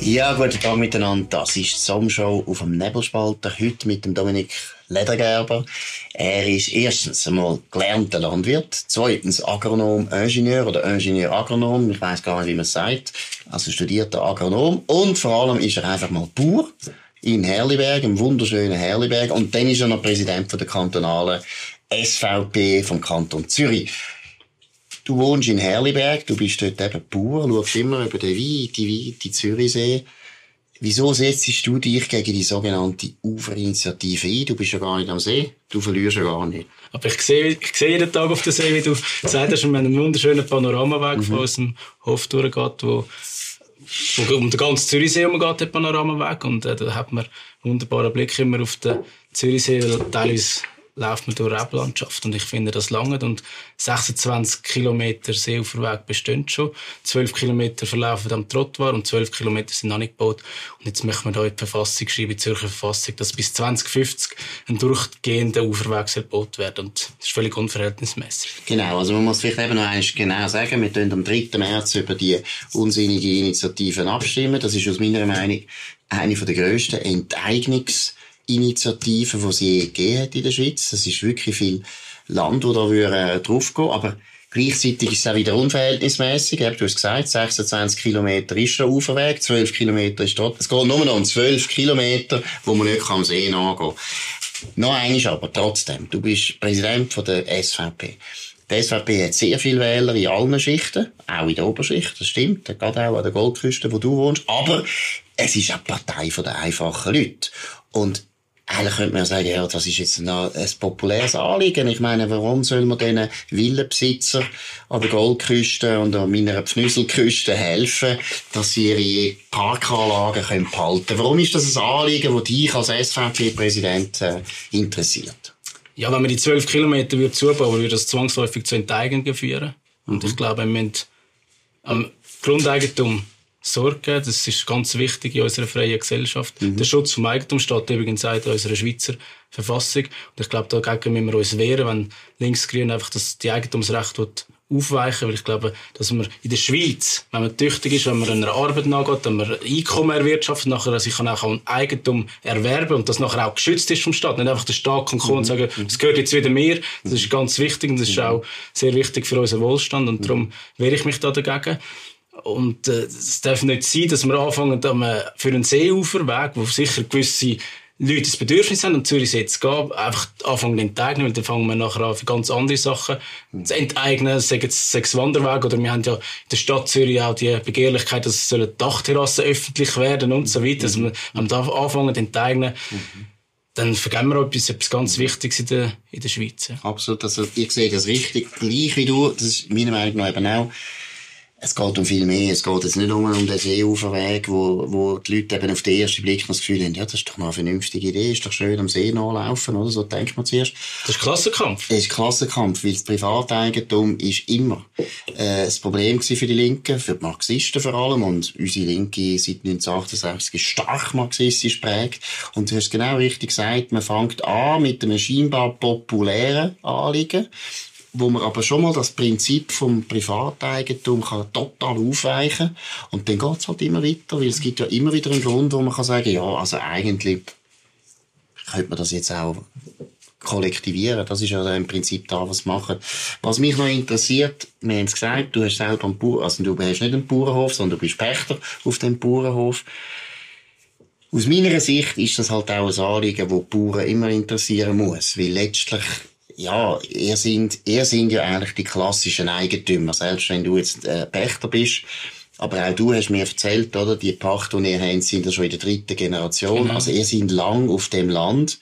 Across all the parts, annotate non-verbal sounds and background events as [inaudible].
Ja, guten Tag miteinander. Das ist die Sommershow auf dem Nebelspalter. Heute mit dem Dominik Ledergerber. Er ist erstens einmal gelernter Landwirt, zweitens Agronom, Ingenieur oder Ingenieur Agronom. Ich weiß gar nicht, wie man es sagt. Also studierter Agronom. Und vor allem ist er einfach mal Bauer in Herliberg, im wunderschönen Herliberg. Und dann ist er noch Präsident der kantonalen SVP vom Kanton Zürich. Du wohnst in Herliberg, du bist dort eben Bauer, schaust immer über den weiten, weiten Zürichsee. Wieso setzt du dich gegen die sogenannte Uferinitiative ein? Du bist ja gar nicht am See, du verlierst ja gar nicht. Aber ich sehe, ich sehe jeden Tag auf den See, wie du gesagt hast, wir haben einen wunderschönen Panoramaweg mhm. von unserem Hof durchgeht, wo, wo um den ganzen Zürichsee umgeht, der Panoramaweg. Und äh, da hat man einen wunderbaren Blick immer auf den Zürichsee, weil teilweise läuft man durch Reblandschaft. Und ich finde, das lange. Und 26 Kilometer Seeuferweg bestehen schon. 12 Kilometer verlaufen am Trottoir und 12 Kilometer sind noch nicht gebaut. Und jetzt möchten wir da in die Verfassung schreiben, die Zürcher Verfassung, dass bis 2050 ein durchgehender Uferweg gebaut wird. Und das ist völlig unverhältnismäßig. Genau. Also man muss vielleicht eben noch eins genau sagen. Wir tun am 3. März über die unsinnige Initiativen abstimmen. Das ist aus meiner Meinung eine der grössten Enteignungs- Initiativen, die sie je gegeben hat in der Schweiz. Das ist wirklich viel Land, wo da würde draufgehen. Aber gleichzeitig ist es auch wieder unverhältnismäßig. Du hast gesagt, 26 Kilometer ist schon Uferweg, 12 Kilometer ist dort. Es geht nur noch um 12 Kilometer, wo man nicht am See nachgehen kann. Noch eines aber, trotzdem. Du bist Präsident von der SVP. Die SVP hat sehr viele Wähler in allen Schichten, auch in der Oberschicht, das stimmt, gerade auch an der Goldküste, wo du wohnst. Aber es ist eine Partei der einfachen Leute. Und eigentlich könnte man ja sagen, ja, das ist jetzt ein, ein populäres Anliegen. Ich meine, warum soll man diesen Villenbesitzer an der Goldküste und an meiner Pfnüselküste helfen, dass sie ihre Parkanlagen können behalten können? Warum ist das ein Anliegen, das dich als SVP-Präsident äh, interessiert? Ja, wenn man die zwölf Kilometer würde zubauen, würde das zwangsläufig zu Enteignungen führen. Und mhm. ich glaube, wir müssen am Grundeigentum sorgen. Das ist ganz wichtig in unserer freien Gesellschaft. Mhm. Der Schutz vom Eigentum steht übrigens auch in unserer Schweizer Verfassung. Und ich glaube, dagegen müssen wir uns wehren, wenn Linksgrün einfach das, die Eigentumsrechte aufweichen, weil ich glaube, dass man in der Schweiz, wenn man tüchtig ist, wenn man einer Arbeit nachgeht, wenn man Einkommen erwirtschaftet, nachher sich kann auch ein Eigentum erwerben und das nachher auch geschützt ist vom Staat. Nicht einfach der Staat kann kommen mhm. und sagen, das gehört jetzt wieder mir. Das ist ganz wichtig und das ist mhm. auch sehr wichtig für unseren Wohlstand und darum wehre ich mich da dagegen. Und äh, es darf nicht sein, dass wir anfangen, äh, für einen Seeuferweg, wo sicher gewisse Leute das Bedürfnis haben, und Zürich jetzt gehen, einfach anfangen zu enteignen, weil dann fangen wir nachher an, für ganz andere Sachen zu enteignen, sagen es sechs Wanderweg, oder wir haben ja in der Stadt Zürich auch die Begehrlichkeit, dass sollen Dachterrassen öffentlich werden und so weiter, also wir, wir da anfangen zu enteignen, dann vergeben wir etwas, etwas ganz Wichtiges in der, in der Schweiz. Absolut, also ich sehe das richtig, gleich wie du, das ist meiner Meinung nach eben auch, es geht um viel mehr. Es geht jetzt nicht nur um den Seeuferweg, wo, wo die Leute eben auf den ersten Blick das Gefühl haben, ja, das ist doch noch eine vernünftige Idee, ist doch schön am See nachlaufen, oder? So denkt man zuerst. Das ist Klassenkampf. Es ist Klassenkampf, weil das Privateigentum ist immer, äh, das Problem für die Linken, für die Marxisten vor allem, und unsere Linke seit 1968 ist stark marxistisch prägt. Und du hast genau richtig gesagt, man fängt an mit einem scheinbar populären Anliegen, wo man aber schon mal das Prinzip vom Privateigentum kann total aufweichen und dann geht's halt immer weiter, weil es gibt ja immer wieder einen Grund, wo man kann sagen, ja, also eigentlich könnte man das jetzt auch kollektivieren. Das ist ja im Prinzip da, was machen. Was mich noch interessiert, wir haben es gesagt, du hast selber einen Bauer, also du hast nicht einen Bauernhof, sondern du bist Pächter auf dem Bauernhof. Aus meiner Sicht ist das halt auch ein Anliegen, das die Bauern immer interessieren muss, weil letztlich ja, ihr sind, ihr sind ja eigentlich die klassischen Eigentümer, selbst wenn du jetzt äh, Pächter bist. Aber auch du hast mir erzählt, oder? Die Pacht, die ihr habt, sind ja schon in der dritten Generation. Genau. Also ihr seid lang auf dem Land.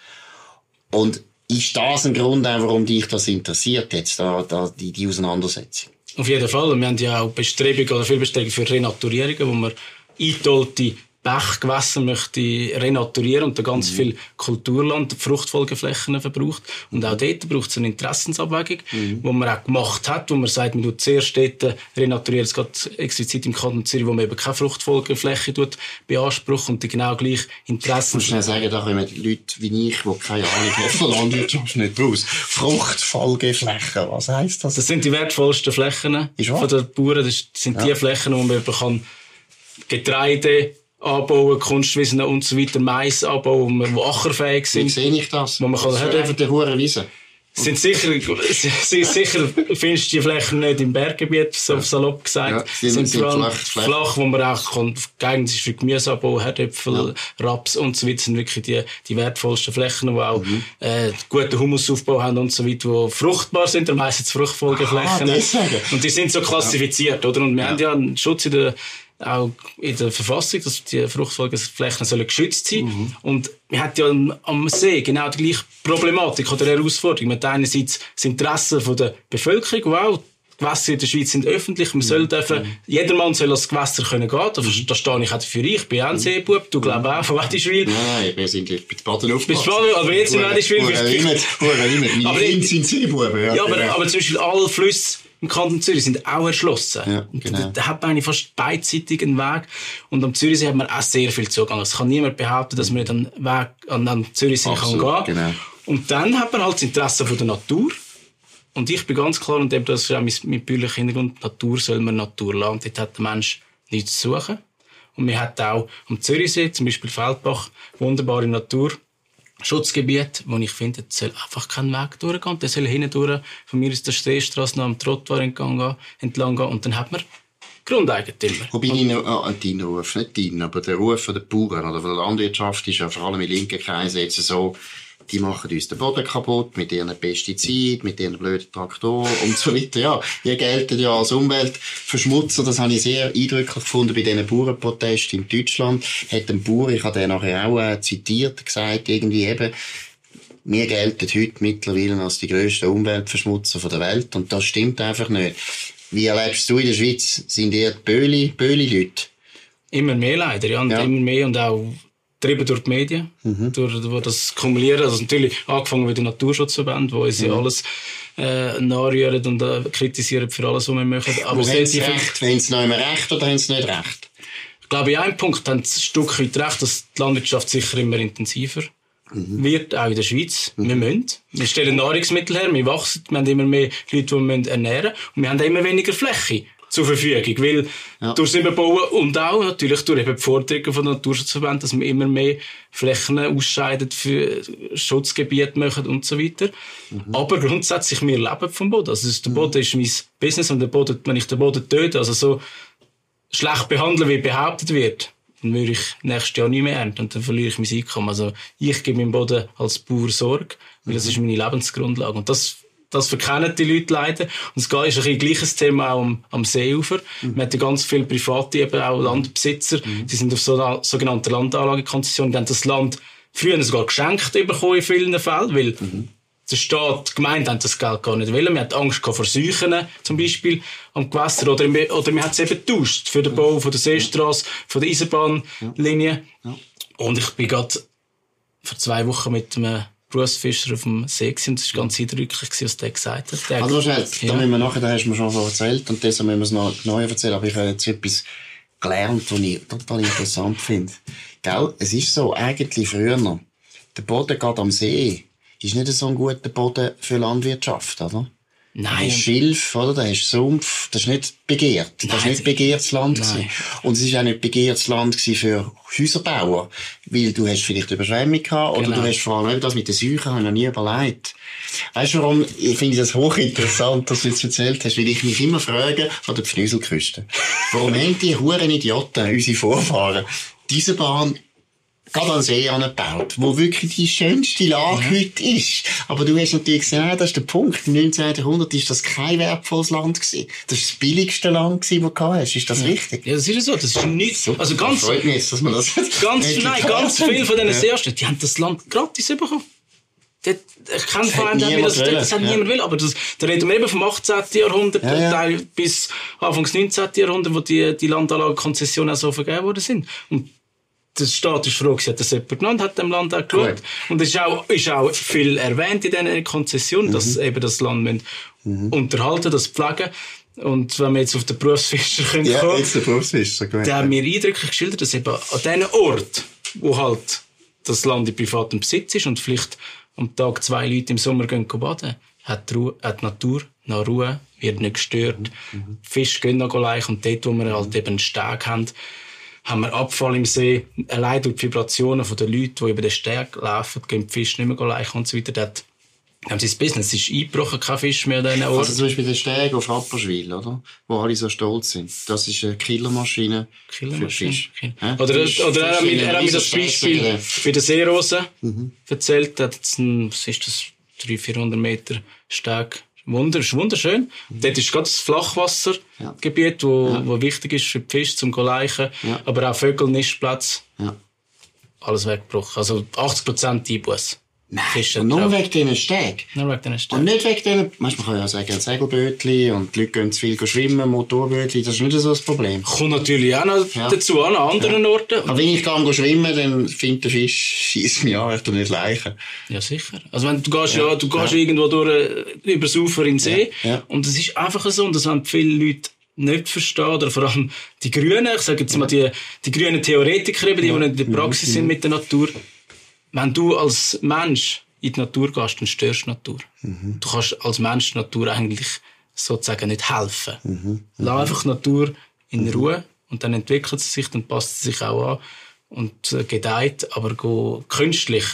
Und ist das ein Grund, auch, warum dich das interessiert, jetzt, da, da, die, die Auseinandersetzung? Auf jeden Fall. Wir haben ja auch Bestrebungen oder viel Bestrebungen für Renaturierungen, wo man eintolte Bachgewässer möchte renaturieren und da ganz mhm. viel Kulturland, Fruchtfolgeflächen verbraucht. Und auch dort braucht es eine Interessensabwägung, mhm. wo man auch gemacht hat, wo man sagt, man tut zuerst dort renaturieren, es geht explizit im Kanton Zürich, wo man eben keine Fruchtfolgefläche tut, beanspruchen und die genau gleich Interessen... Ich muss schnell sagen, da kommen Leute wie ich, die keine Ahnung haben von Landwirtschaft nicht raus. Fruchtfolgeflächen, was heisst das? Das sind die wertvollsten Flächen von den Bauern. Das sind ja. die Flächen, wo man eben kann Getreide anbauen, Kunstwiesen und so weiter, Mais anbauen, wo wir ackerfähig sind. Wie sehe ich das? Wo man kann das ist einfach der hure Wiese. sind sicher, sind sicher findest du die Flächen nicht im Berggebiet, so salopp gesagt. Ja, sind- sind vor allem flach, flach. wo man auch geeignet ist für Gemüseanbau, Herdöpfel, Raps und so weiter, sind wirklich die, die wertvollsten Flächen, die auch, Mhm. äh, guten Humusaufbau haben und so weiter, die fruchtbar sind, meistens Fruchtfolgeflächen. deswegen. und die sind so klassifiziert, oder? Und wir haben ja einen Schutz in der, auch in der Verfassung, dass die Fruchtfolgeflächen sollen geschützt sein. Mhm. Und wir haben ja am- See genau die gleiche Problematik oder Herausforderung. Man hat einerseits das Interesse von der Bevölkerung, wow, die Gewässer in der Schweiz sind öffentlich, man Mhm. soll dürfen, jedermann soll ans Gewässer können gehen, da, da stehe ich auch dafür ich bin auch ein Seebub, du glaubst auch, von Wettischwil. Nein, nein, wir sind bei den Baden du Baden- aber jetzt in Wettischwil bist du- Hure immer. Aber Kinder sind Seebuben. Ja, aber, genau. aber zum Beispiel alle Flüsse im Kanton Zürich sind auch erschlossen. Ja, genau. da, hat man eigentlich fast beidseitig einen Weg. Und am Zürichsee hat man auch sehr viel Zugang. Es kann niemand behaupten, dass man nicht an den Weg an den Zürichsee kann Absolut, gehen. genau. Und dann hat man halt das Interesse von der Natur. Und ich bin ganz klar, und eben das ist auch mein, mein bürgerlicher Hintergrund, Natur soll man Natur lassen. Dort hat der Mensch nichts zu suchen. Und wir hat auch am Zürichsee, zum Beispiel Feldbach, wunderbare Natur. Schutzgebiet, wo ich finde, es soll einfach kein Weg durchgehen. Der soll hinten von mir ist der Seestrasse noch am Trottoir entlang gehen, entlang gehen. Und dann hat man Grundeigentümer. Wobei dein, ah, dein Ruf, nicht dein, aber der Ruf von den Bauern oder von der Landwirtschaft ist ja vor allem in linken Kreisen jetzt so, die machen uns den Boden kaputt mit ihren Pestiziden, mit ihren blöden Traktoren und so weiter. Ja, die gelten ja als Umweltverschmutzer. Das habe ich sehr eindrücklich gefunden bei diesen Bauernprotesten in Deutschland. Hat ein Bauer, ich habe den nachher auch äh, zitiert, gesagt, irgendwie eben, wir gelten heute mittlerweile als die grössten Umweltverschmutzer der Welt und das stimmt einfach nicht. Wie erlebst du in der Schweiz? Sind ihr die Böli, Böli-Leute? Immer mehr leider, ja. Und Ja. immer mehr und auch getrieben durch die Medien, durch, durch das Kumulieren. Also natürlich angefangen mit dem Naturschutzverband, wo uns ja alles äh, nachrühren und äh, kritisieren für alles, was wir machen. Aber haben sie recht? Haben sie noch immer recht oder haben sie nicht recht? Ich glaube, in einem Punkt haben sie ein Stück weit recht, dass die Landwirtschaft sicher immer intensiver wird, auch in der Schweiz. Wir müssen. Wir stellen Nahrungsmittel her, wir wachsen, wir haben immer mehr Leute, die wir müssen ernähren und wir haben immer weniger Fläche zur Verfügung, weil durchs Überbauen und auch natürlich durch eben die Forderungen von der Naturschutzverband, dass wir immer mehr Flächen ausscheiden für Schutzgebiete machen und so weiter. Aber grundsätzlich, wir leben vom Boden. Also der Boden ist mein Business und der Boden, wenn ich den Boden töte, also so schlecht behandeln, wie behauptet wird, dann würde ich nächstes Jahr nicht mehr ernten und dann verliere ich mein Einkommen. Also ich gebe meinem Boden als Bauer Sorge, weil das ist meine Lebensgrundlage. Und das, das verkennen die Leute leider. Und es ist ein bisschen gleiches Thema auch am, am Seeufer. Man hat ja ganz viele private, eben auch Landbesitzer, die sind auf so einer sogenannten Landanlagekonzession, die haben das Land früher sogar geschenkt bekommen in vielen Fällen, weil der Staat, die Gemeinde haben das Geld gar nicht wollen. Man hat Angst vor Seuchen, zum Beispiel, am Gewässer. Oder, wir- oder man hat es eben getauscht für den Bau von der Seestraße, von der Eisenbahnlinie. Und ich bin gerade vor zwei Wochen mit einem Berufsfischer auf dem See gewesen, und es war ganz eindrücklich, was der gesagt hat. Der, Also da Ja. müssen wir nachher, da hast du mir schon so erzählt und deshalb müssen wir es noch neu erzählen, aber ich habe jetzt etwas gelernt, was ich total interessant finde. Gell? Es ist so, eigentlich früher, der Boden gerade am See, ist nicht so ein guter Boden für Landwirtschaft, oder? Nein, hast Schilf, oder? Da hast Sumpf. Das ist nicht begehrt. Das ist Nein. nicht begehrtes Land. Gewesen. Und es ist auch nicht begehrtes Land gewesen für Häuserbauer. Weil du hast vielleicht Überschwemmung gehabt, oder Genau. du hast vor allem das mit den Säuchen, habe ich noch nie überlegt. Weißt du warum? Ich finde das hochinteressant, dass du jetzt erzählt hast, weil ich mich immer frage, an der Pfnüselküste. Warum haben die huren Idioten, unsere Vorfahren, diese Bahn gerade an den See angebaut, wo wirklich die schönste Lage heute ist. Aber du hast natürlich gesehen, das ist der Punkt. Im 19. Jahrhundert ist das kein wertvolles Land gewesen. Das ist das billigste Land gewesen, das du hast. Ist das richtig? ja, das ist ja so. Das ist nichts. Also ganz, Das freut mich dass man das ganz, [laughs] nein, ganz hat. viele von diesen Ja. Seerstädten, die haben das Land gratis bekommen. Das, ich kenne vor allem, das, niemand das hat wollen, niemand will, aber das, da reden wir eben vom 18. Jahrhundert Ja, ja. Teil bis Anfangs 19. Jahrhundert, wo die, die Landanlagenkonzessionen auch so vergeben worden sind. Und der Staat ist froh, gewesen, hat das jemand genannt, hat dem Land auch geschaut. Und es ist auch, ist auch viel erwähnt in diesen Konzessionen, dass eben das Land müssen unterhalten, das pflegen. Und wenn wir jetzt auf den Berufsfischer können Ja, kommen, jetzt der Berufsfischer. gut. der hat mir eindrücklich geschildert, dass eben an diesem Ort, wo halt das Land in privatem Besitz ist und vielleicht am Tag zwei Leute im Sommer gehen baden, hat die, Ruhe, hat die Natur noch Ruhe, wird nicht gestört. Die Fische gehen noch gleich und dort, wo wir halt eben einen Steg haben, haben wir Abfall im See, allein durch die Vibrationen der Leute, die über den Steg laufen, gehen die Fische nicht mehr leichen und so weiter. Dort haben sie das Business ist eingebrochen, kein Fisch mehr an diesen Orten. Also zum Beispiel der Steg auf Rapperswil, oder? Wo alle so stolz sind. Das ist eine Killermaschine, Killermaschine. für Fisch. Kill-? Oder, Fisch- oder er, hat mir, er hat mir das Beispiel Riesenstrasse, bei der Seerose Mhm. erzählt. Er hat jetzt ein, was ist das, 300, 400 Meter Steg. Wunder, ist wunderschön. Dort ist gerade das Flachwassergebiet, wo, wo wichtig ist für die Fische zum Leichen. Ja. Aber auch Vögel, Nistplätze, Ja. alles weggebrochen. Also 80% Einbuß. Fische Und nur wegen diesen Steg. Nur wegen diesen Stegen. Und nicht wegen denen, weißt, man kann ja sagen, Segelbötli und die Leute gehen zu viel schwimmen, Motorbötli, das ist nicht so das Problem. Kommt natürlich auch noch Ja. dazu an anderen Orten. Aber wenn ich gehe schwimmen, dann findet der Fisch, [laughs] schießt mich an, ich tu nicht leichen. Ja, sicher. Also wenn du gehst, ja, du gehst irgendwo durch, äh, übers Ufer in den See. Ja, ja. Und es ist einfach so, dass wenn viele Leute nicht verstehen, oder vor allem die Grünen, ich sage jetzt mal die, die grünen Theoretiker, eben, die, die in der Praxis sind mit der Natur, wenn du als Mensch in die Natur gehst, dann störst du die Natur. Du kannst als Mensch der Natur eigentlich sozusagen nicht helfen. Lass einfach die Natur in Ruhe und dann entwickelt sie sich, dann passt sie sich auch an und äh, gedeiht, aber go künstlich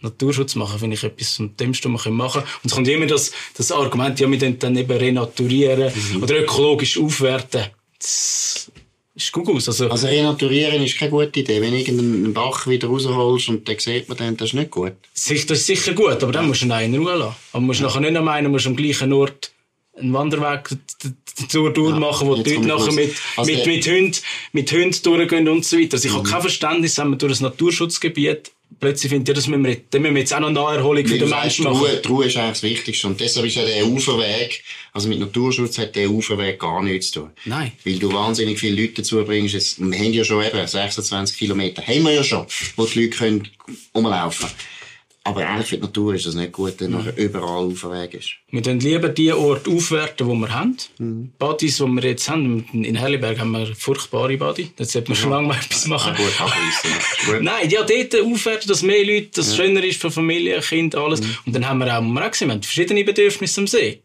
Naturschutz machen, finde ich etwas am dümmsten, was man machen kann. Und es kommt immer das, das Argument, ja, wir dann, dann eben renaturieren oder ökologisch aufwerten. Das ist gut aus. Also, Also renaturieren ist keine gute Idee. Wenn du irgendeinen Bach wieder rausholst und dann sieht man dann, das ist nicht gut. das ist sicher gut, aber dann musst du ihn auch in Ruhe lassen. Aber musst nachher nicht noch meinen, du musst am gleichen Ort einen Wanderweg d- d- d- durchmachen, wo die Leute nachher mit, Also mit, mit Hunden, mit Hunden durchgehen und so weiter. Also ich habe kein Verständnis, wenn man durch ein Naturschutzgebiet plötzlich findet, ja, das müssen wir, jetzt- dann müssen wir jetzt auch noch Naherholung für Weil den du sagst, Menschen die machen. Ruhe, Ruhe ist eigentlich das Wichtigste. Und deshalb ist ja der Uferweg, also mit Naturschutz hat der Uferweg gar nichts zu tun. Nein. Weil du wahnsinnig viele Leute dazu bringst. Jetzt, wir haben ja schon eben 26 Kilometer. Haben wir ja schon, wo die Leute können rumlaufen können. Aber eigentlich für die Natur ist das nicht gut, wenn nachher überall Uferweg ist. Wir tun lieber die Orte aufwerten, die wir haben. Mhm. Badis, die wir jetzt haben, in Helliberg haben wir furchtbare Badi. Da sollte man schon lange mal [laughs] etwas machen. Ah, gut. Gut. Nein, ja, dort aufwerten, dass mehr Leute, dass es schöner ist für Familie, Kind, alles. Mhm. Und dann haben wir auch, man auch gesehen, wir haben verschiedene Bedürfnisse am See.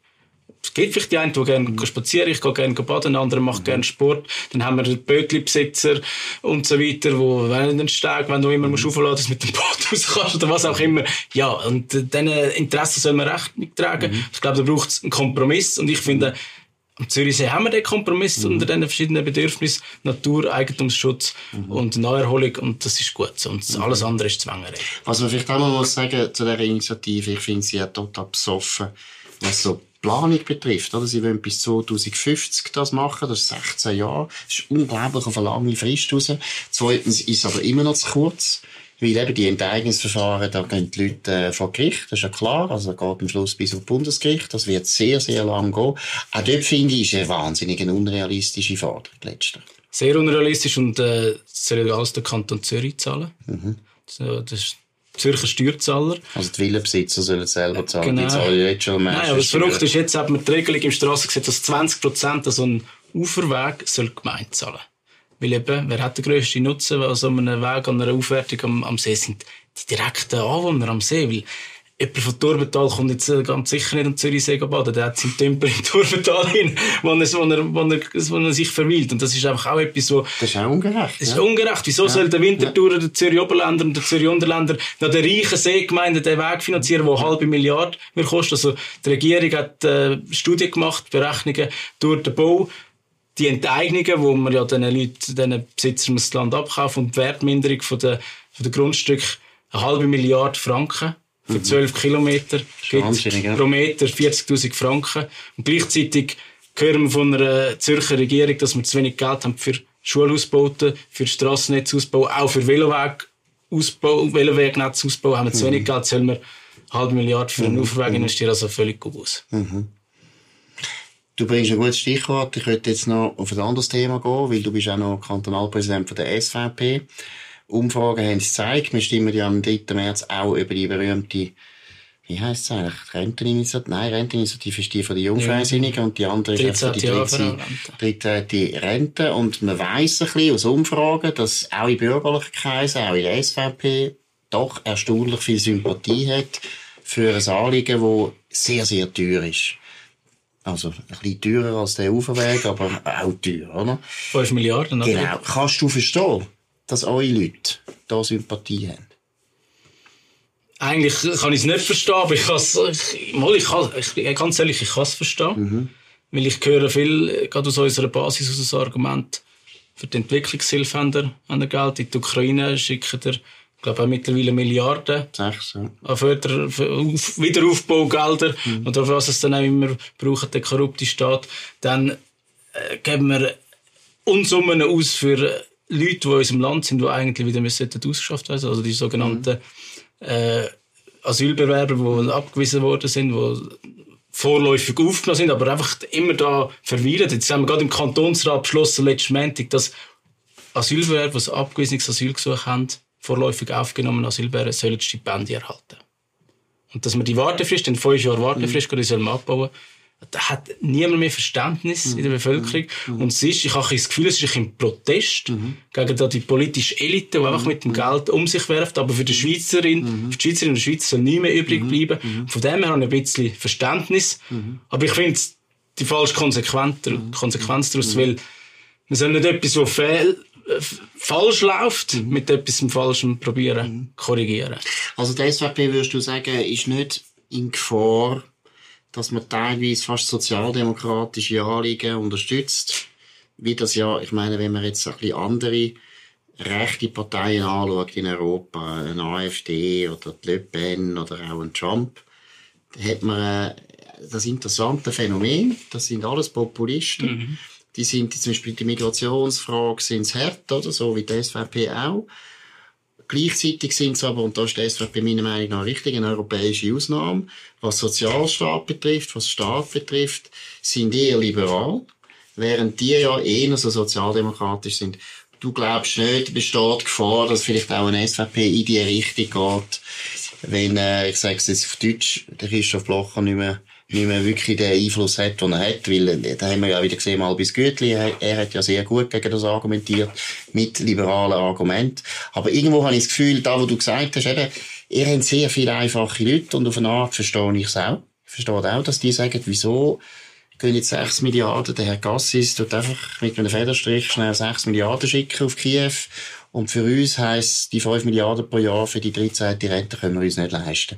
Es gibt vielleicht die einen, die gerne spazieren, ich gehe gerne baden, andere Mhm. machen gerne Sport. Dann haben wir den Bötli-Besitzer und so weiter, wo, wenn den Steg, wenn du immer Mhm. musst aufladen, dass mit dem Boot [laughs] raus kannst oder was auch immer. Ja, und äh, diesen Interessen soll man Rechnung tragen. Mhm. Ich glaube, da braucht es einen Kompromiss und ich finde, am Zürichsee haben wir den Kompromiss Mhm. unter diesen verschiedenen Bedürfnissen. Natur, Eigentumsschutz Mhm. und Naherholung. Und das ist gut. Und alles andere ist Zwängerei. Was man vielleicht auch noch muss sagen zu dieser Initiative, ich finde sie ja total besoffen, was so die Planung betrifft. Oder? Sie wollen bis 2050 das machen, das ist 16 Jahre. Das ist unglaublich auf eine lange Frist raus. Zweitens ist es aber immer noch zu kurz. Weil eben die Enteignungsverfahren, da gehen die Leute äh, vor Gericht, das ist ja klar. Also geht am Schluss bis auf Bundesgericht. Das wird sehr, sehr lang gehen. Auch dort finde ich, ist eine wahnsinnig eine unrealistische Forderung letztlich. Sehr unrealistisch und äh, soll alles der Kanton Zürich zahlen. Mhm. So, das ist Zürcher Steuerzahler. Also die Villenbesitzer sollen selber zahlen. Genau. Die zahlen jetzt schon Nein, aber das Verrückte ist, jetzt hat man die Regelung im Strassengesetz, dass 20 Prozent an so einem Uferweg soll die Gemeinde zahlen. Weil eben, wer hat den grössten Nutzen an so einem Weg, an einer Aufwertung am, am See, sind die direkten Anwohner am See. Weil jemand von Turbental kommt jetzt äh, ganz sicher nicht am Zürichsee baden. Der hat seinen Tümper in Turbental hin, [laughs] wo er, wo, er, wo, er, wo er sich verweilt. Und das ist einfach auch etwas, wo Das ist auch ungerecht. es ist ja. ungerecht. Wieso soll der Winterthur, der Zürich Oberländer und der Zürich Unterländer nach der reichen Seegemeinde den Weg finanzieren, der eine halbe Milliarde wird kosten? Also, die Regierung hat äh, Studien gemacht, Berechnungen durch den Bau, die Enteignungen, wo man ja den Leuten, den Besitzern das Land abkaufen und die Wertminderung von der, von der Grundstück eine halbe Milliarde Franken für 12 Kilometer gibt pro Meter 40.000 Franken. Und gleichzeitig hören wir von einer Zürcher Regierung, dass wir zu wenig Geld haben für Schulausbauten, für Strassennetzausbau, auch für Velowegausbau, Velowegnetzsausbau haben wir zu wenig Geld, sollen wir eine halbe Milliarde für einen Uferweg investieren, also völlig gut aus. Du bringst ein gutes Stichwort. Ich könnte jetzt noch auf ein anderes Thema gehen, weil du bist auch noch Kantonalpräsident von der SVP. Umfragen haben es gezeigt. Wir stimmen ja am 3. März auch über die berühmte, wie heisst es eigentlich? Renteninitiative? Nein, Renteninitiative ist die von den Jungfreisinnigen und die andere ist die 13. Jahr dritte, dritte Rente. Und man weiss ein bisschen aus Umfragen, dass auch in bürgerlichen Kreisen, auch in der SVP, doch erstaunlich viel Sympathie hat für ein Anliegen, das sehr, sehr teuer ist. Also, ein bisschen teurer als der Uferweg, aber auch teuer, oder? 5 Milliarden, oder? Genau. Kannst du verstehen, dass eure Leute da Sympathie haben? Eigentlich kann ich es nicht verstehen, aber ich kann es, ich, mal, ich kann, ich, ganz ehrlich, ich kann es verstehen. Mhm. Weil ich höre viel, gerade aus unserer Basis, aus dem Argument, für die Entwicklungshilfe haben wir, haben wir Geld. In die Ukraine schicken wir, ich glaube, auch mittlerweile Milliarden Sechs, ja. an Förder, Wiederaufbaugelder Mhm. oder was es dann auch immer braucht, der korrupte Staat. Dann äh, geben wir Unsummen aus für äh, Leute, die in unserem Land sind, die eigentlich wieder müssen ausgeschafft werden. Also die sogenannten äh, Asylbewerber, die abgewiesen worden sind, die vorläufig aufgenommen sind, aber einfach immer da verweilen. Jetzt haben wir gerade im Kantonsrat beschlossen, letzten Montag, dass Asylbewerber, die abgewiesenes Asylgesuch haben, vorläufig aufgenommene Asylbewerber sollen Stipendien erhalten. Und dass wir die Wartefrist, den fünf Jahre Wartefrist, gerade sollen abbauen, da hat niemand mehr Verständnis in der Bevölkerung. Und es ist, ich habe das Gefühl, es ist ein Protest gegen da die politische Elite, die einfach mit dem Geld um sich werft. Aber für die Schweizerin, für die Schweizerinnen und Schweizer soll nie mehr übrig bleiben. Von dem her habe ich ein bisschen Verständnis. Aber ich finde es die falsche Konsequenz, Konsequenz daraus, weil wir sollen nicht etwas, was fehl, äh, falsch läuft, mit etwas Falschem probieren, korrigieren. Also die SVP, würdest du sagen, ist nicht in Gefahr, dass man teilweise fast sozialdemokratische Anliegen unterstützt, wie das ja, ich meine, wenn man jetzt ein bisschen andere rechte Parteien anschaut in Europa, eine AfD oder die Le Pen oder auch ein Trump, hat man äh, das interessante Phänomen, das sind alles Populisten, die sind zum Beispiel die Migrationsfrage sind hart, oder? So wie die SVP auch. Gleichzeitig sind es aber, und da ist die SVP meiner Meinung nach richtig, eine europäische Ausnahme, was Sozialstaat betrifft, was Staat betrifft, sind eher liberal, während die ja eher so sozialdemokratisch sind. Du glaubst nicht, besteht Gefahr, dass vielleicht auch eine SVP in die Richtung geht, wenn, äh, ich sage es jetzt auf Deutsch, der Christoph Blocher nicht mehr, nicht mehr wirklich den Einfluss hat, den er hat, weil, äh, da haben wir ja wieder gesehen, mal bis Gütli, er, er hat ja sehr gut gegen das argumentiert, mit liberalen Argumenten. Aber irgendwo habe ich das Gefühl, da, wo du gesagt hast, eben, ihr habt sehr viele einfache Leute und auf eine Art verstehe ich es auch. Ich verstehe auch, dass die sagen, wieso gehen jetzt 6 Milliarden, der Herr Gassis tut einfach mit einem Federstrich schnell 6 Milliarden schicken auf Kiew. Und für uns heisst, die 5 Milliarden pro Jahr für die 13. Rente können wir uns nicht leisten.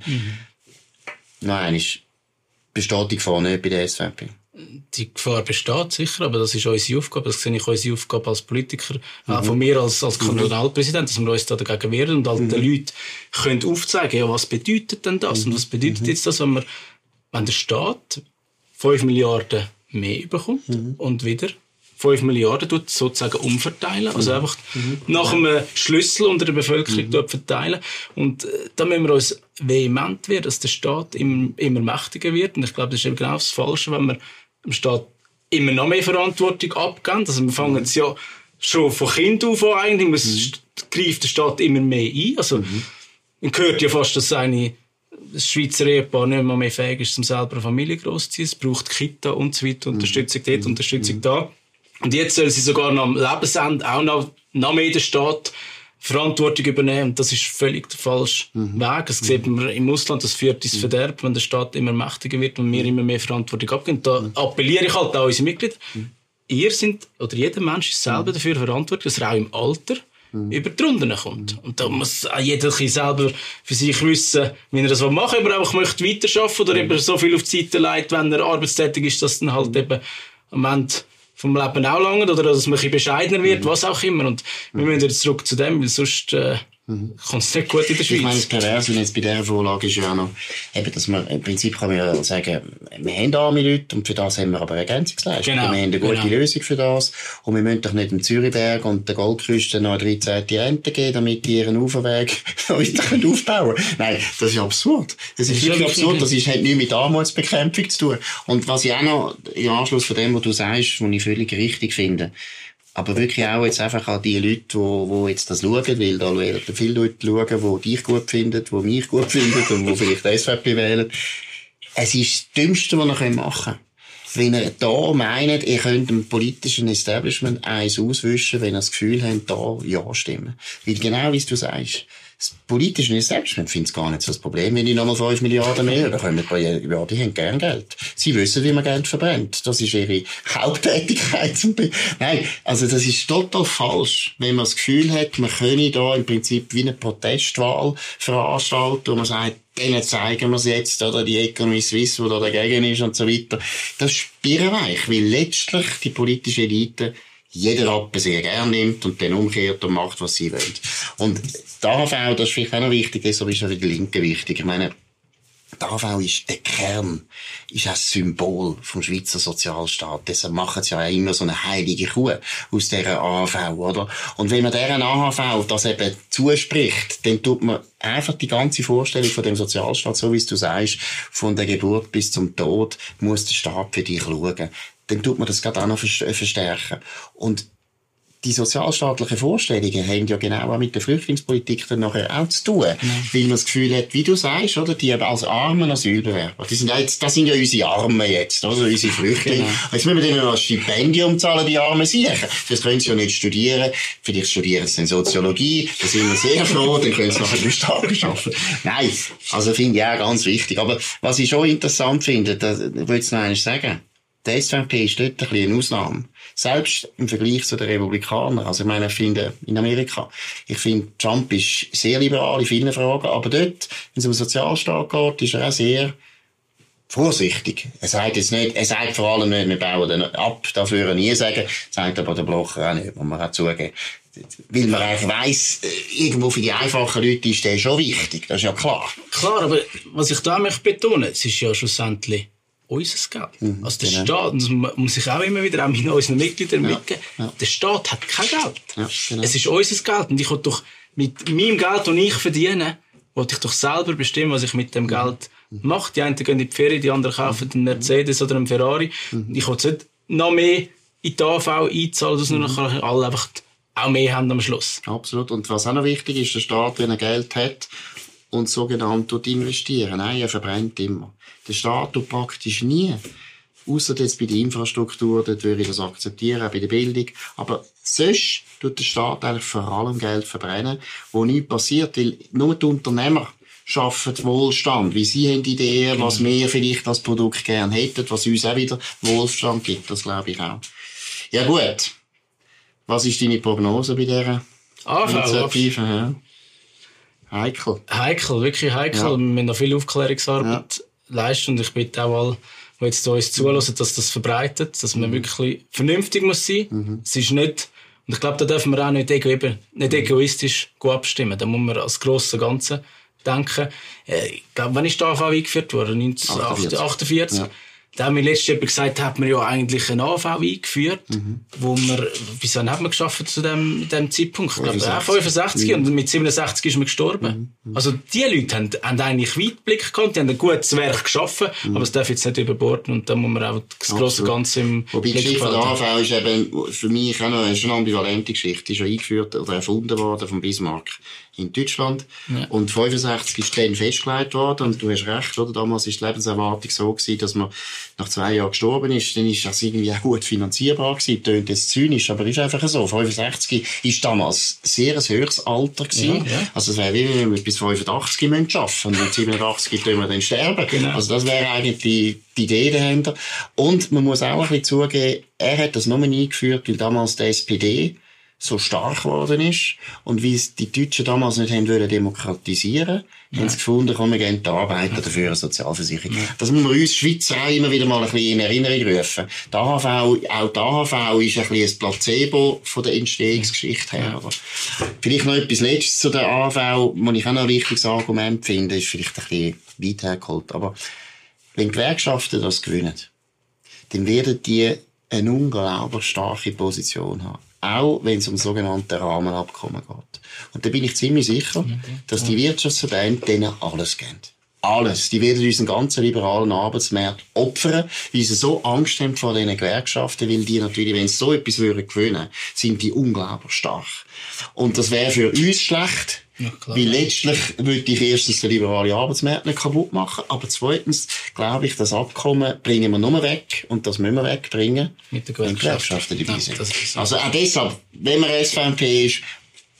Nein, ist, besteht die Gefahr nicht bei der SVP. die Gefahr besteht sicher, aber das ist unsere Aufgabe. Das sehe ich unsere Aufgabe als Politiker, auch von mir als, als Kantonalpräsident, dass wir uns da dagegen wehren und halt den Leuten können aufzeigen, ja, was bedeutet denn das? Und was bedeutet jetzt das, wenn wir, wenn der Staat 5 Milliarden mehr bekommt und wieder 5 Milliarden tut sozusagen umverteilen, also einfach nach einem Schlüssel unter der Bevölkerung dort verteilen. Und äh, da müssen wir uns vehement werden, dass der Staat immer, immer mächtiger wird. Und ich glaube, das ist eben genau das Falsche, wenn wir dem Staat immer noch mehr Verantwortung abgeben. Also wir fangen jetzt ja schon von Kind auf an eigentlich, muss, st- greift der Staat immer mehr ein. Also man hört ja fast, dass eine das Schweizer Ehepaar nicht mehr, mehr fähig ist, um selber eine Familie großzuziehen. Es braucht Kita und so weiter, Unterstützung dort, Unterstützung da. Und jetzt soll sie sogar noch am Lebensende auch noch, noch mehr der Staat Verantwortung übernehmen. Und das ist völlig der falsche Weg. Das sieht man im Ausland, das führt ins Verderben, wenn der Staat immer mächtiger wird und wir immer mehr Verantwortung abgeben. Da appelliere ich halt an unsere Mitglieder. Ihr sind, oder jeder Mensch ist selber dafür verantwortlich, dass er auch im Alter über die Runden kommt. Und da muss auch jeder selber für sich wissen, wie er das machen will, ob er einfach möchte weiterarbeiten oder eben so viel auf die Seite legt, wenn er arbeitstätig ist, dass dann halt eben am Ende vom Leben auch lange oder dass man ein bescheidener wird, was auch immer. Und wir müssen jetzt zurück zu dem, weil sonst äh, kommt es nicht gut in der Ich meine, das Schweiz. Perverse jetzt bei dieser Vorlage ist ja auch noch, eben, dass man, im Prinzip kann man ja sagen, wir haben arme Leute und für das haben wir aber Ergänzungsleistungen. Genau, wir haben eine gute genau. Lösung für das. Und wir müssen doch nicht dem Zürichberg und der Goldküste noch eine 13. Rente geben, damit die ihren Uferweg [laughs] weiter aufbauen können. Nein, das ist absurd. Das ist ist wirklich absurd. Das ist, hat nichts mit Armutsbekämpfung zu tun. Und was ich auch noch, im Anschluss von dem, was du sagst, was ich völlig richtig finde, aber wirklich auch jetzt einfach an die Leute, die, die jetzt das schauen, weil da werden viele Leute schauen, die dich gut finden, die mich gut finden und die [laughs] vielleicht die SVP wählen. Es ist das Dümmste, was ihr machen könnt. Wenn ihr da meint, ihr könnt dem politischen Establishment eins auswischen, wenn ihr das Gefühl habt, da ja stimmen. Weil genau wie du sagst, das politische Establishment findet es gar nicht so das Problem, wenn die nochmal 5 Milliarden mehr bekommen pro Jahr. Die haben gern Geld. Sie wissen, wie man Geld verbrennt. Das ist ihre Haupttätigkeit. [laughs] Nein, also das ist total falsch, wenn man das Gefühl hat, man könne da im Prinzip wie eine Protestwahl veranstalten, wo man sagt, denen zeigen wir es jetzt, oder die Economy Suisse, die da dagegen ist und so weiter. Das ist birrenweich, weil letztlich die politische Elite jeder sehr gern nimmt und dann umkehrt und macht, was sie wollen. Und die AHV, das ist vielleicht auch noch wichtig, deshalb ist auch für die Linken wichtig. Ich meine, die AHV ist der Kern, ist ein Symbol vom Schweizer Sozialstaat. Deshalb machen sie ja immer so eine heilige Kuh aus dieser AHV, oder? Und wenn man deren AHV das eben zuspricht, dann tut man einfach die ganze Vorstellung von dem Sozialstaat, so wie es du sagst, von der Geburt bis zum Tod, muss der Staat für dich schauen. Dann tut man das gerade auch noch verstärken. Und die sozialstaatlichen Vorstellungen haben ja genau auch mit der Flüchtlingspolitik dann nachher auch zu tun. Ja. Weil man das Gefühl hat, wie du sagst, oder, die als armen Asylbewerber, die sind ja jetzt, das sind ja unsere Armen jetzt, oder, unsere Flüchtlinge. Genau. Jetzt müssen wir denen noch ein Stipendium zahlen, die Armen sicher. Das können sie ja nicht studieren. Vielleicht studieren sie dann Soziologie, da sind wir sehr froh, dann können sie nachher drei Tage arbeiten. Nein, also finde ich auch ganz wichtig. Aber was ich schon interessant finde, das will ich noch einmal sagen, die SVP ist dort ein bisschen eine Ausnahme. Selbst im Vergleich zu den Republikanern. Also ich meine, ich finde, in Amerika, ich finde, Trump ist sehr liberal in vielen Fragen, aber dort, wenn es um Sozialstaat geht, ist er auch sehr vorsichtig. Er sagt jetzt nicht, er sagt vor allem nicht, wir bauen den ab, das würde er nie sagen, sagt aber der Blocher auch nicht, muss man auch zugeben. Weil man eigentlich weiss, irgendwo für die einfachen Leute ist der schon wichtig, das ist ja klar. Klar, aber was ich da möchte betonen, es ist ja schlussendlich unser Geld. Mhm, also der genau. Staat, das muss ich auch immer wieder auch mit unseren Mitgliedern ja, mitgeben, ja. der Staat hat kein Geld. Ja, genau. Es ist unser Geld und ich will doch mit meinem Geld, das ich verdiene, will ich doch selber bestimmen, was ich mit dem mhm. Geld mache. Die einen gehen in die Ferien, die anderen kaufen einen Mercedes oder einen Ferrari. Mhm. Ich will nicht noch mehr in die AV einzahlen, dass mhm. nur alle einfach auch mehr haben am Schluss. Absolut. Und was auch noch wichtig ist, der Staat, wenn er Geld hat und sogenannt investieren. Nein, er verbrennt immer. Der Staat tut praktisch nie. Außer jetzt bei der Infrastruktur, dort würde ich das akzeptieren, auch bei der Bildung. Aber sonst tut der Staat eigentlich vor allem Geld verbrennen, wo nichts passiert, weil nur die Unternehmer schaffen Wohlstand, wie sie haben Ideen, was genau. wir vielleicht als Produkt gern hätten, was uns auch wieder Wohlstand gibt, das glaube ich auch. Ja gut, was ist deine Prognose bei dieser Initiative? Ja? Heikel. Heikel, wirklich heikel. Ja. Wir müssen noch viel Aufklärungsarbeit ja leisten. Und ich bitte auch alle, die jetzt uns zulassen, dass das verbreitet, dass man mhm. wirklich vernünftig muss sein. Mhm. Es ist nicht, und ich glaube, da dürfen wir auch nicht, ego, eben, nicht mhm. egoistisch abstimmen. Da muss man als grosses Ganze denken. Äh, ich glaube, wann ist die AV eingeführt worden? 1948. Ja. Da haben wir letztes Jahr gesagt, hat man ja eigentlich eine AV eingeführt, mhm. wo man, bis wann hat man geschafft zu dem, dem Zeitpunkt? Ich glaube, 65 mhm. und mit 67 ist man gestorben. Mhm. Also, die Leute haben, haben eigentlich Weitblick gehabt, die haben ein gutes Werk geschaffen, mhm. aber es darf jetzt nicht überborden und da muss man auch das große Ganze im Wobei die Geschichte von der AV ist eben für mich auch noch eine ambivalente Geschichte. Die ist ja eingeführt oder erfunden worden von Bismarck in Deutschland. Ja. Und 65 ist dann festgelegt worden. Und du hast recht, oder? Damals ist die Lebenserwartung so gewesen, dass man nach zwei Jahren gestorben ist. Dann ist das irgendwie auch gut finanzierbar gewesen. Tönt jetzt zynisch, aber ist einfach so. 65 ist damals sehr ein höheres Alter gewesen. Ja, ja. Also es wäre wie wenn wir bis 85 arbeiten müssen. Und mit 87 tun wir dann sterben. Genau. Also das wäre eigentlich die, die Idee dahinter. Und man muss auch ein bisschen zugeben, er hat das nur eingeführt, weil damals die SPD so stark geworden ist und wie es die Deutschen damals nicht haben wollen demokratisieren, ja. haben sie gefunden, komm, wir gehen die Arbeiter dafür eine Sozialversicherung. Ja. Das muss man uns Schweizer auch immer wieder mal ein bisschen in Erinnerung rufen. Die AHV, auch die AHV ist ein bisschen ein Placebo von der Entstehungsgeschichte her. Aber vielleicht noch etwas Letztes zu der AHV, was ich auch noch ein wichtiges Argument finde, ist vielleicht ein bisschen weit hergeholt. Aber wenn Gewerkschaften das gewinnen, dann werden die eine unglaublich starke Position haben auch wenn es um sogenannte Rahmenabkommen geht. Und da bin ich ziemlich sicher, dass die Wirtschaftsverbände denen alles geben. Alles. Die werden unseren ganzen liberalen Arbeitsmarkt opfern, weil sie so Angst haben vor diesen Gewerkschaften, weil die natürlich, wenn sie so etwas würden gewinnen, sind die unglaublich stark. Und das wäre für uns schlecht, ja, Weil letztlich würde ich erstens den liberalen Arbeitsmarkt nicht kaputt machen, aber zweitens glaube ich, das Abkommen bringen wir nur weg und das müssen wir wegbringen, mit den Gewerkschaften dabei sind. Ja, also auch deshalb, wenn man SVP ist,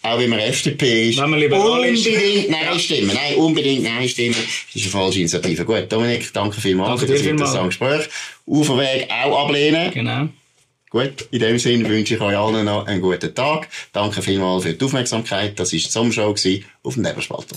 auch wenn man FDP ist. Unbedingt Nein stimmen. Nein, unbedingt Nein stimmen. Das ist eine falsche Initiative. Gut, Dominik, danke vielmals Danke für das interessante Gespräch. Uferweg auch ablehnen. Genau. Gut, in dem Sinne wünsche ich euch allen noch einen guten Tag. Danke vielmals für die Aufmerksamkeit. Das war die Sommershow auf dem Nebelspalter.